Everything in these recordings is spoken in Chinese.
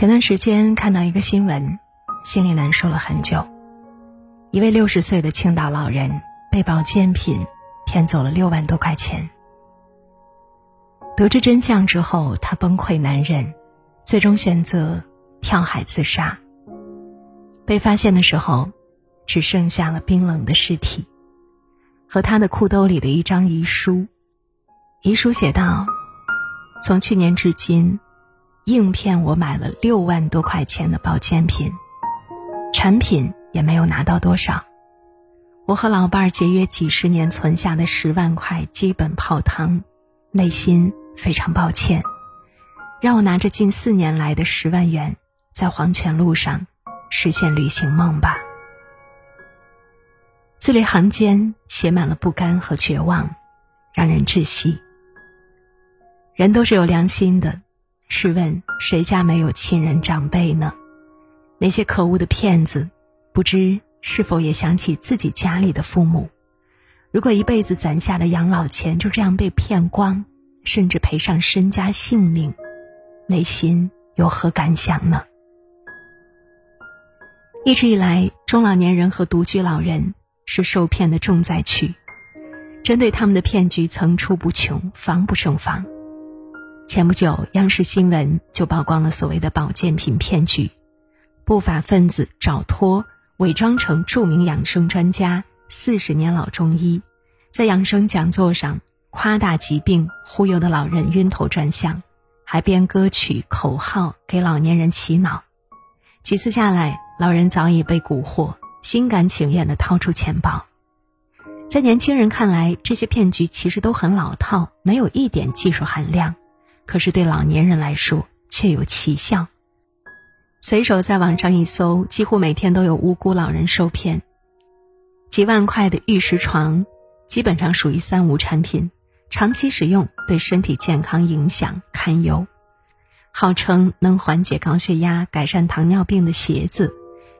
前段时间看到一个新闻，心里难受了很久。一位六十岁的青岛老人被保健品骗走了六万多块钱。得知真相之后，他崩溃难忍，最终选择跳海自杀。被发现的时候，只剩下了冰冷的尸体和他的裤兜里的一张遗书。遗书写道：“从去年至今。”硬骗我买了六万多块钱的保健品，产品也没有拿到多少。我和老伴儿节约几十年存下的十万块基本泡汤，内心非常抱歉。让我拿着近四年来的十万元，在黄泉路上实现旅行梦吧。字里行间写满了不甘和绝望，让人窒息。人都是有良心的。试问谁家没有亲人长辈呢？那些可恶的骗子，不知是否也想起自己家里的父母？如果一辈子攒下的养老钱就这样被骗光，甚至赔上身家性命，内心有何感想呢？一直以来，中老年人和独居老人是受骗的重灾区，针对他们的骗局层出不穷，防不胜防。前不久，央视新闻就曝光了所谓的保健品骗局，不法分子找托伪装成著名养生专家、四十年老中医，在养生讲座上夸大疾病，忽悠的老人晕头转向，还编歌曲口号给老年人洗脑。几次下来，老人早已被蛊惑，心甘情愿地掏出钱包。在年轻人看来，这些骗局其实都很老套，没有一点技术含量。可是对老年人来说却有奇效。随手在网上一搜，几乎每天都有无辜老人受骗。几万块的玉石床，基本上属于三无产品，长期使用对身体健康影响堪忧。号称能缓解高血压、改善糖尿病的鞋子，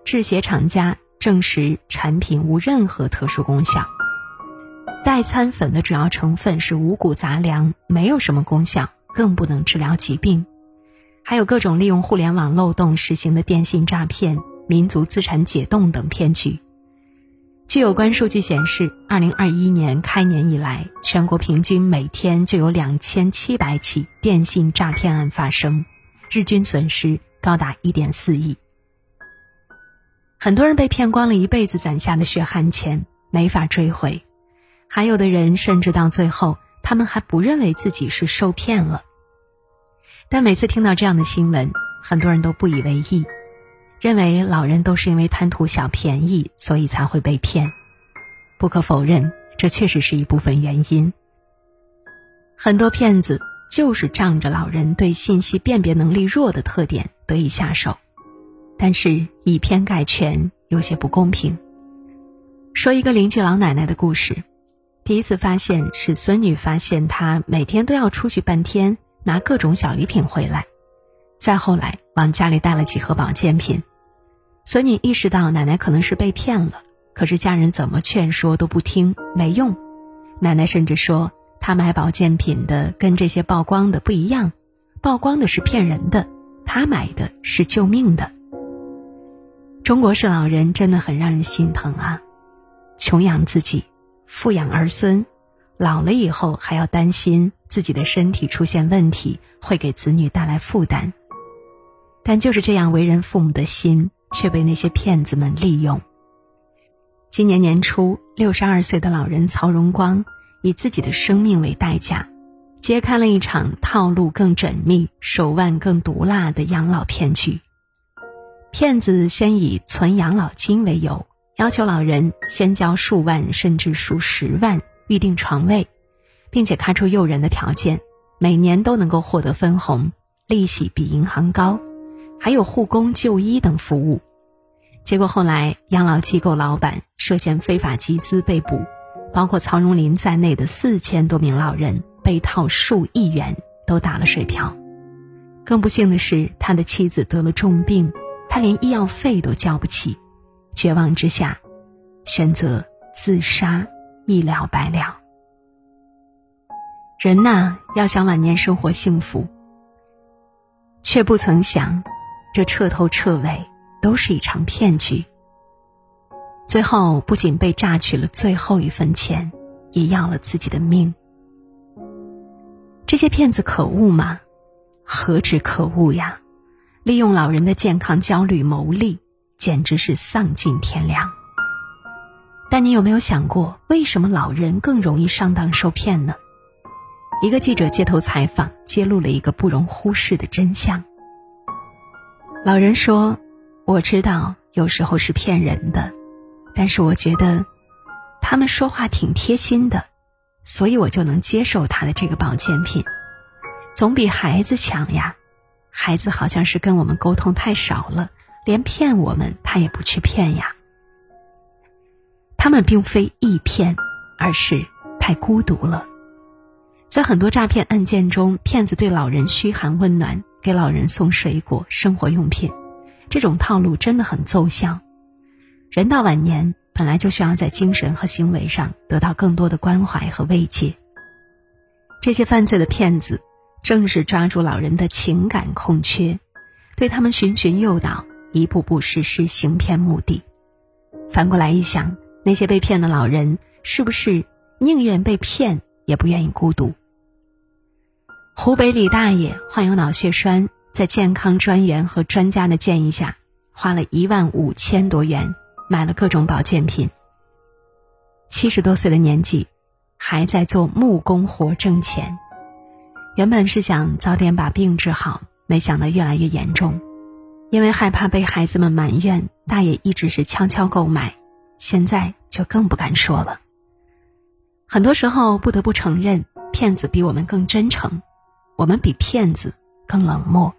制鞋厂家证实产品无任何特殊功效。代餐粉的主要成分是五谷杂粮，没有什么功效。更不能治疗疾病，还有各种利用互联网漏洞实行的电信诈骗、民族资产解冻等骗局。据有关数据显示，二零二一年开年以来，全国平均每天就有两千七百起电信诈骗案发生，日均损失高达一点四亿。很多人被骗光了一辈子攒下的血汗钱，没法追回；还有的人甚至到最后。他们还不认为自己是受骗了，但每次听到这样的新闻，很多人都不以为意，认为老人都是因为贪图小便宜，所以才会被骗。不可否认，这确实是一部分原因。很多骗子就是仗着老人对信息辨别能力弱的特点得以下手，但是以偏概全，有些不公平。说一个邻居老奶奶的故事。第一次发现是孙女发现她每天都要出去半天拿各种小礼品回来，再后来往家里带了几盒保健品，孙女意识到奶奶可能是被骗了，可是家人怎么劝说都不听，没用。奶奶甚至说她买保健品的跟这些曝光的不一样，曝光的是骗人的，她买的是救命的。中国式老人真的很让人心疼啊，穷养自己。富养儿孙，老了以后还要担心自己的身体出现问题，会给子女带来负担。但就是这样为人父母的心，却被那些骗子们利用。今年年初，六十二岁的老人曹荣光以自己的生命为代价，揭开了一场套路更缜密、手腕更毒辣的养老骗局。骗子先以存养老金为由，要求老人先交数万甚至数十万预定床位，并且开出诱人的条件，每年都能够获得分红，利息比银行高，还有护工就医等服务。结果后来，养老机构老板涉嫌非法集资被捕，包括曹荣林在内的四千多名老人被套数亿元，都打了水漂。更不幸的是，他的妻子得了重病，他连医药费都交不起，绝望之下，选择自杀，一了百了。人呐，要想晚年生活幸福，却不曾想，这彻头彻尾。都是一场骗局。最后不仅被榨取了最后一分钱，也要了自己的命。这些骗子可恶吗？何止可恶呀！利用老人的健康焦虑牟利，简直是丧尽天良。但你有没有想过，为什么老人更容易上当受骗呢？一个记者街头采访，揭露了一个不容忽视的真相。老人说。我知道有时候是骗人的，但是我觉得他们说话挺贴心的，所以我就能接受他的这个保健品，总比孩子强呀。孩子好像是跟我们沟通太少了，连骗我们他也不去骗呀。他们并非易骗，而是太孤独了。在很多诈骗案件中，骗子对老人嘘寒问暖，给老人送水果、生活用品。这种套路真的很奏效。人到晚年本来就需要在精神和行为上得到更多的关怀和慰藉。这些犯罪的骗子正是抓住老人的情感空缺，对他们循循诱导，一步步实施行骗目的。反过来一想，那些被骗的老人是不是宁愿被骗也不愿意孤独？湖北李大爷患有脑血栓。在健康专员和专家的建议下，花了一万五千多元买了各种保健品。七十多岁的年纪，还在做木工活挣钱。原本是想早点把病治好，没想到越来越严重。因为害怕被孩子们埋怨，大爷一直是悄悄购买，现在就更不敢说了。很多时候，不得不承认，骗子比我们更真诚，我们比骗子更冷漠。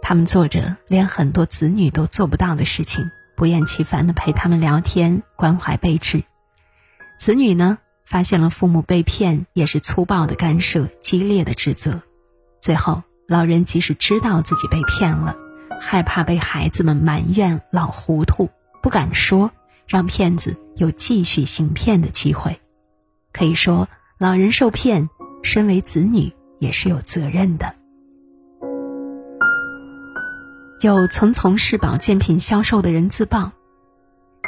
他们做着连很多子女都做不到的事情，不厌其烦地陪他们聊天，关怀备至。子女呢，发现了父母被骗，也是粗暴的干涉，激烈的指责。最后，老人即使知道自己被骗了，害怕被孩子们埋怨老糊涂，不敢说，让骗子有继续行骗的机会。可以说，老人受骗，身为子女也是有责任的。有曾从事保健品销售的人自曝，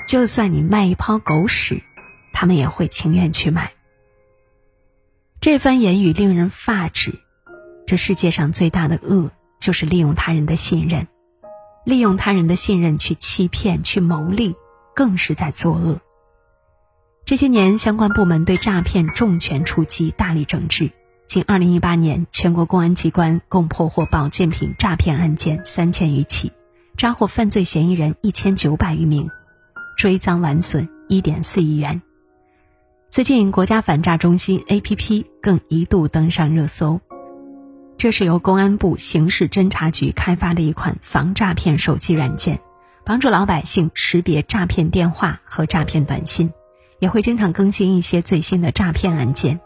就算你卖一泡狗屎，他们也会情愿去买。这番言语令人发指。这世界上最大的恶，就是利用他人的信任，利用他人的信任去欺骗、去牟利，更是在作恶。这些年，相关部门对诈骗重拳出击，大力整治。仅2018年，全国公安机关共破获保健品诈骗案件三千余起，抓获犯罪嫌疑人一千九百余名，追赃挽损一点四亿元。最近，国家反诈中心 APP 更一度登上热搜。这是由公安部刑事侦查局开发的一款防诈骗手机软件，帮助老百姓识别诈骗电话和诈骗短信，也会经常更新一些最新的诈骗案件。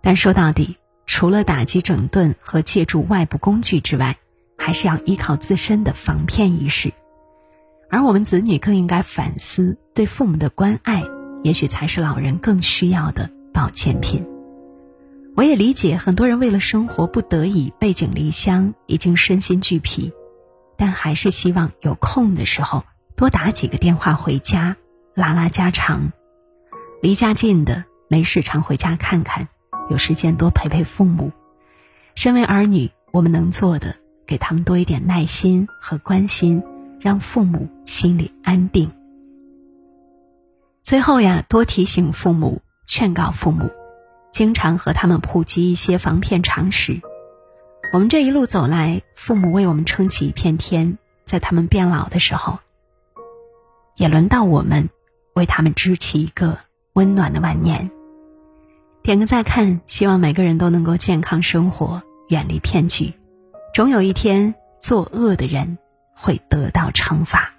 但说到底，除了打击整顿和借助外部工具之外，还是要依靠自身的防骗意识。而我们子女更应该反思，对父母的关爱，也许才是老人更需要的保健品。我也理解很多人为了生活不得已背井离乡，已经身心俱疲，但还是希望有空的时候多打几个电话回家，拉拉家常。离家近的，没事常回家看看。有时间多陪陪父母，身为儿女，我们能做的，给他们多一点耐心和关心，让父母心里安定。最后呀，多提醒父母，劝告父母，经常和他们普及一些防骗常识。我们这一路走来，父母为我们撑起一片天，在他们变老的时候，也轮到我们为他们支起一个温暖的晚年。点个再看，希望每个人都能够健康生活，远离骗局。总有一天，作恶的人会得到惩罚。